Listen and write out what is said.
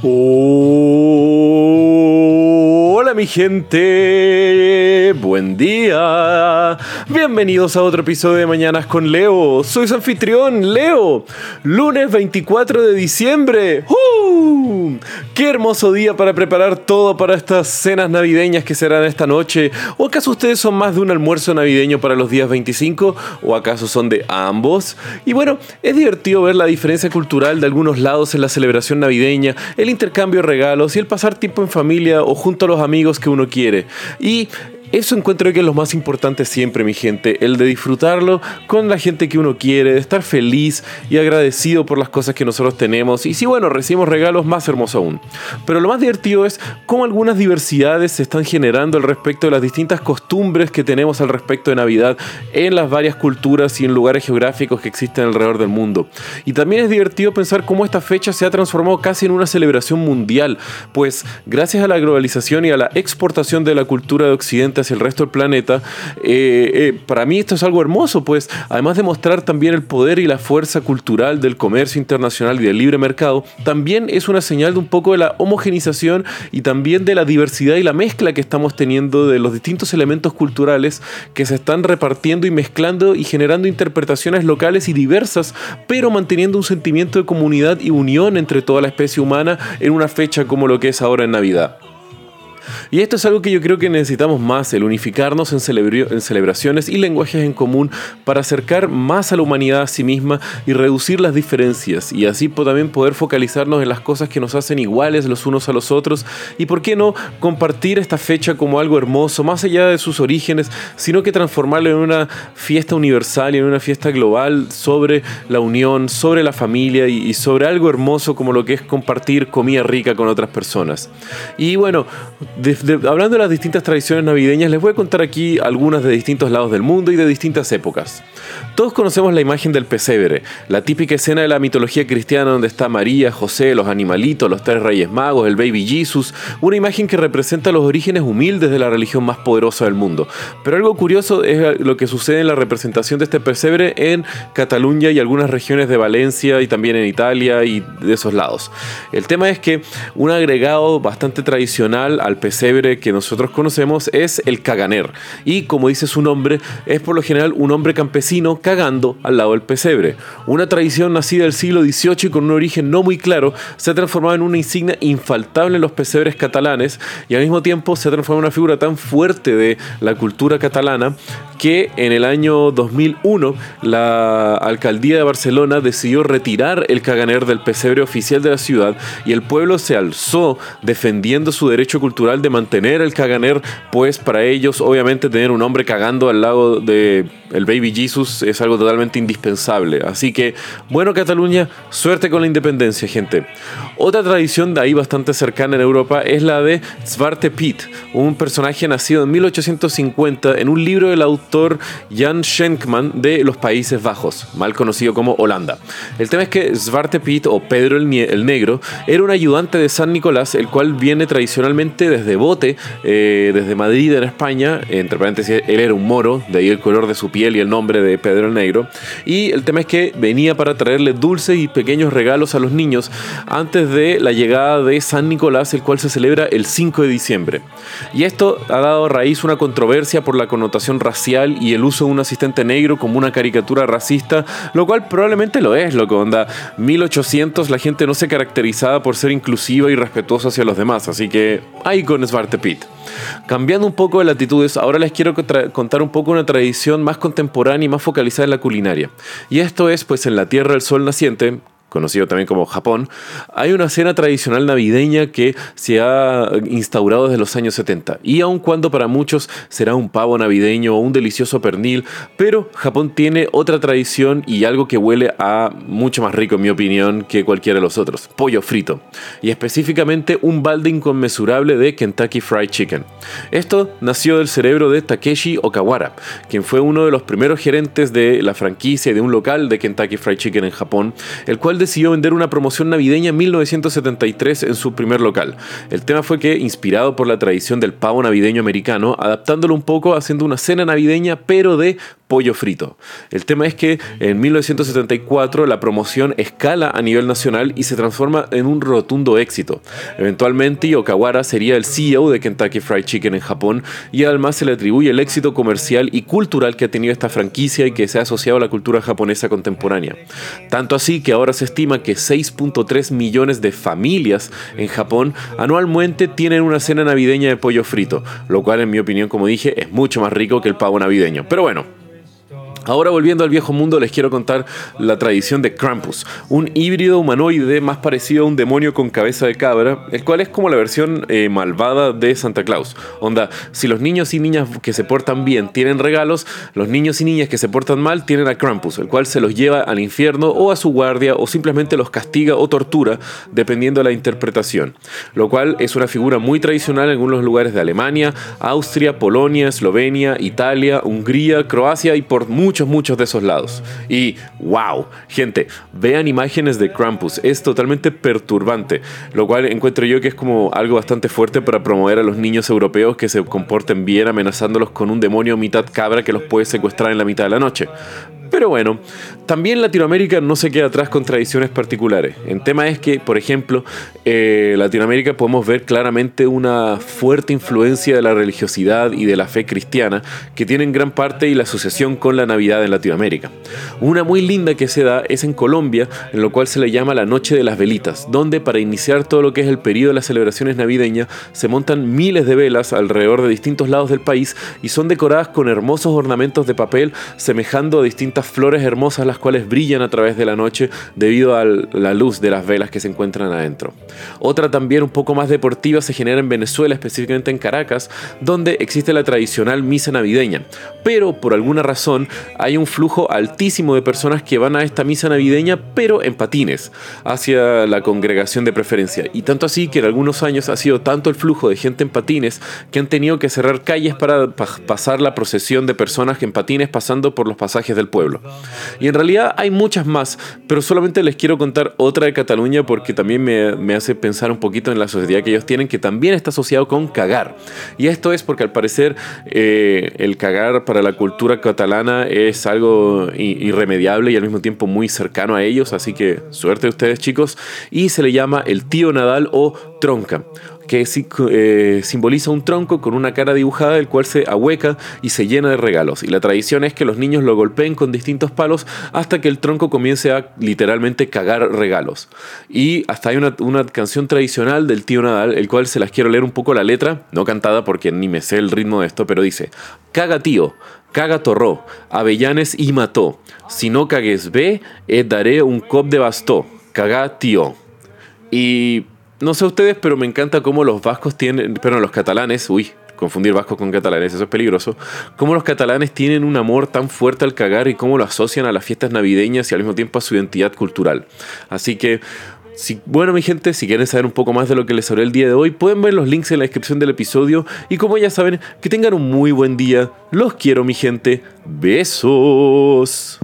Hola mi gente, buen día. Bienvenidos a otro episodio de Mañanas con Leo. Soy su anfitrión, Leo. Lunes 24 de diciembre. ¡Uh! ¡Qué hermoso día para preparar todo para estas cenas navideñas que serán esta noche! ¿O acaso ustedes son más de un almuerzo navideño para los días 25? ¿O acaso son de ambos? Y bueno, es divertido ver la diferencia cultural de algunos lados en la celebración navideña, el intercambio de regalos y el pasar tiempo en familia o junto a los amigos que uno quiere. Y eso encuentro que es lo más importante siempre, mi gente, el de disfrutarlo con la gente que uno quiere, de estar feliz y agradecido por las cosas que nosotros tenemos. Y si, bueno, recibimos regalos, más hermoso aún. Pero lo más divertido es cómo algunas diversidades se están generando al respecto de las distintas costumbres que tenemos al respecto de Navidad en las varias culturas y en lugares geográficos que existen alrededor del mundo. Y también es divertido pensar cómo esta fecha se ha transformado casi en una celebración mundial, pues gracias a la globalización y a la exportación de la cultura de Occidente, hacia el resto del planeta, eh, eh, para mí esto es algo hermoso, pues además de mostrar también el poder y la fuerza cultural del comercio internacional y del libre mercado, también es una señal de un poco de la homogenización y también de la diversidad y la mezcla que estamos teniendo de los distintos elementos culturales que se están repartiendo y mezclando y generando interpretaciones locales y diversas, pero manteniendo un sentimiento de comunidad y unión entre toda la especie humana en una fecha como lo que es ahora en Navidad. Y esto es algo que yo creo que necesitamos más, el unificarnos en, celebraciones y lenguajes en común para acercar más a la humanidad a sí misma y reducir las diferencias y así también poder focalizarnos en las cosas que nos hacen iguales los unos a los otros y por qué no compartir esta fecha como algo hermoso, más allá de sus orígenes, sino que transformarlo en una fiesta universal y en una fiesta global sobre la unión, sobre la familia y, sobre algo hermoso como lo que es compartir comida rica con otras personas. Y bueno, hablando de las distintas tradiciones navideñas, les voy a contar aquí algunas de distintos lados del mundo y de distintas épocas. Todos conocemos la imagen del pesebre, la típica escena de la mitología cristiana donde está María, José, los animalitos, los tres reyes magos, el baby Jesus, una imagen que representa los orígenes humildes de la religión más poderosa del mundo. Pero algo curioso es lo que sucede en la representación de este pesebre en Cataluña y algunas regiones de Valencia y también en Italia y de esos lados. El tema es que un agregado bastante tradicional al pesebre que nosotros conocemos es el caganer. Y como dice su nombre, es por lo general un hombre campesino cagando al lado del pesebre. Una tradición nacida del siglo XVIII y con un origen no muy claro, se ha transformado en una insignia infaltable en los pesebres catalanes y al mismo tiempo se ha transformado en una figura tan fuerte de la cultura catalana que en el año 2001 la alcaldía de Barcelona decidió retirar el caganer del pesebre oficial de la ciudad y el pueblo se alzó defendiendo su derecho cultural de mantener el caganer, pues para ellos obviamente tener un hombre cagando al lado de el baby Jesus es algo totalmente indispensable. Así que, bueno Cataluña, suerte con la independencia, gente. Otra tradición de ahí bastante cercana en Europa es la de Zwarte Piet, un personaje nacido en 1850 en un libro del autor Jan Schenkman de los Países Bajos, mal conocido como Holanda. El tema es que Zwarte Piet o Pedro el, Negro era un ayudante de San Nicolás, el cual viene tradicionalmente desde Bote, eh, desde Madrid en España, entre paréntesis, él era un moro, de ahí el color de su piel y el nombre de Pedro el Negro. Y el tema es que venía para traerle dulces y pequeños regalos a los niños antes de la llegada de San Nicolás, el cual se celebra el 5 de diciembre. Y esto ha dado raíz una controversia por la connotación racial y el uso de un asistente negro como una caricatura racista, lo cual probablemente lo es, lo que onda 1800 la gente no se caracterizaba por ser inclusiva y respetuosa hacia los demás, así que ahí con Svarte Pit. Cambiando un poco de latitudes, ahora les quiero contar un poco una tradición más contemporánea y más focalizada en la culinaria. Y esto es, pues, en la Tierra del Sol naciente, conocido también como Japón, hay una cena tradicional navideña que se ha instaurado desde los años 70. Y aun cuando para muchos será un pavo navideño o un delicioso pernil, pero Japón tiene otra tradición y algo que huele a mucho más rico en mi opinión que cualquiera de los otros, pollo frito. Y específicamente un balde inconmensurable de Kentucky Fried Chicken. Esto nació del cerebro de Takeshi Okawara, quien fue uno de los primeros gerentes de la franquicia de un local de Kentucky Fried Chicken en Japón, el cual decidió vender una promoción navideña en 1973 en su primer local. El tema fue que, inspirado por la tradición del pavo navideño americano, adaptándolo un poco haciendo una cena navideña pero de pollo frito. El tema es que en 1974 la promoción escala a nivel nacional y se transforma en un rotundo éxito. Eventualmente Okawara sería el CEO de Kentucky Fried Chicken en Japón y además se le atribuye el éxito comercial y cultural que ha tenido esta franquicia y que se ha asociado a la cultura japonesa contemporánea. Tanto así que ahora se estima que 6.3 millones de familias en Japón anualmente tienen una cena navideña de pollo frito, lo cual en mi opinión, como dije, es mucho más rico que el pavo navideño. Pero bueno, Ahora volviendo al viejo mundo les quiero contar la tradición de Krampus, un híbrido humanoide más parecido a un demonio con cabeza de cabra, el cual es como la versión eh, malvada de Santa Claus. Onda, si los niños y niñas que se portan bien tienen regalos, los niños y niñas que se portan mal tienen a Krampus, el cual se los lleva al infierno o a su guardia o simplemente los castiga o tortura, dependiendo de la interpretación. Lo cual es una figura muy tradicional en algunos lugares de Alemania, Austria, Polonia, Eslovenia, Italia, Hungría, Croacia y por mucho muchos, de esos lados. Y wow, gente, vean imágenes de Krampus, es totalmente perturbante, lo cual encuentro yo que es como algo bastante fuerte para promover a los niños europeos que se comporten bien amenazándolos con un demonio mitad cabra que los puede secuestrar en la mitad de la noche. Pero bueno, también Latinoamérica no se queda atrás con tradiciones particulares. El tema es que, por ejemplo, en eh, Latinoamérica podemos ver claramente una fuerte influencia de la religiosidad y de la fe cristiana que tienen gran parte y la asociación con la Navidad en Latinoamérica. Una muy linda que se da es en Colombia, en lo cual se le llama la Noche de las Velitas, donde para iniciar todo lo que es el periodo de las celebraciones navideñas se montan miles de velas alrededor de distintos lados del país y son decoradas con hermosos ornamentos de papel semejando a distintas flores hermosas las cuales brillan a través de la noche debido a la luz de las velas que se encuentran adentro. Otra también un poco más deportiva se genera en Venezuela, específicamente en Caracas, donde existe la tradicional misa navideña. Pero por alguna razón hay un flujo altísimo de personas que van a esta misa navideña, pero en patines, hacia la congregación de preferencia. Y tanto así que en algunos años ha sido tanto el flujo de gente en patines que han tenido que cerrar calles para pasar la procesión de personas en patines pasando por los pasajes del pueblo. Y en realidad hay muchas más, pero solamente les quiero contar otra de Cataluña porque también me, hace pensar un poquito en la sociedad que ellos tienen, que también está asociado con cagar. Y esto es porque al parecer eh, el cagar para la cultura catalana es algo irremediable y al mismo tiempo muy cercano a ellos, así que suerte de ustedes chicos. Y se le llama el tío Nadal o tronca que eh, simboliza un tronco con una cara dibujada, el cual se ahueca y se llena de regalos. Y la tradición es que los niños lo golpeen con distintos palos hasta que el tronco comience a literalmente cagar regalos. Y hasta hay una, canción tradicional del tío Nadal, el cual se las quiero leer un poco la letra, no cantada porque ni me sé el ritmo de esto, pero dice, caga tío, caga torró, avellanes y mató, si no cagues ve, eh, daré un cop de bastó, caga tío. Y no sé ustedes, pero me encanta cómo los vascos tienen, pero los catalanes, uy, confundir vascos con catalanes, eso es peligroso, cómo los catalanes tienen un amor tan fuerte al cagar y cómo lo asocian a las fiestas navideñas y al mismo tiempo a su identidad cultural. Así que, si, bueno mi gente, si quieren saber un poco más de lo que les hablé el día de hoy, pueden ver los links en la descripción del episodio y como ya saben, que tengan un muy buen día, los quiero mi gente, besos.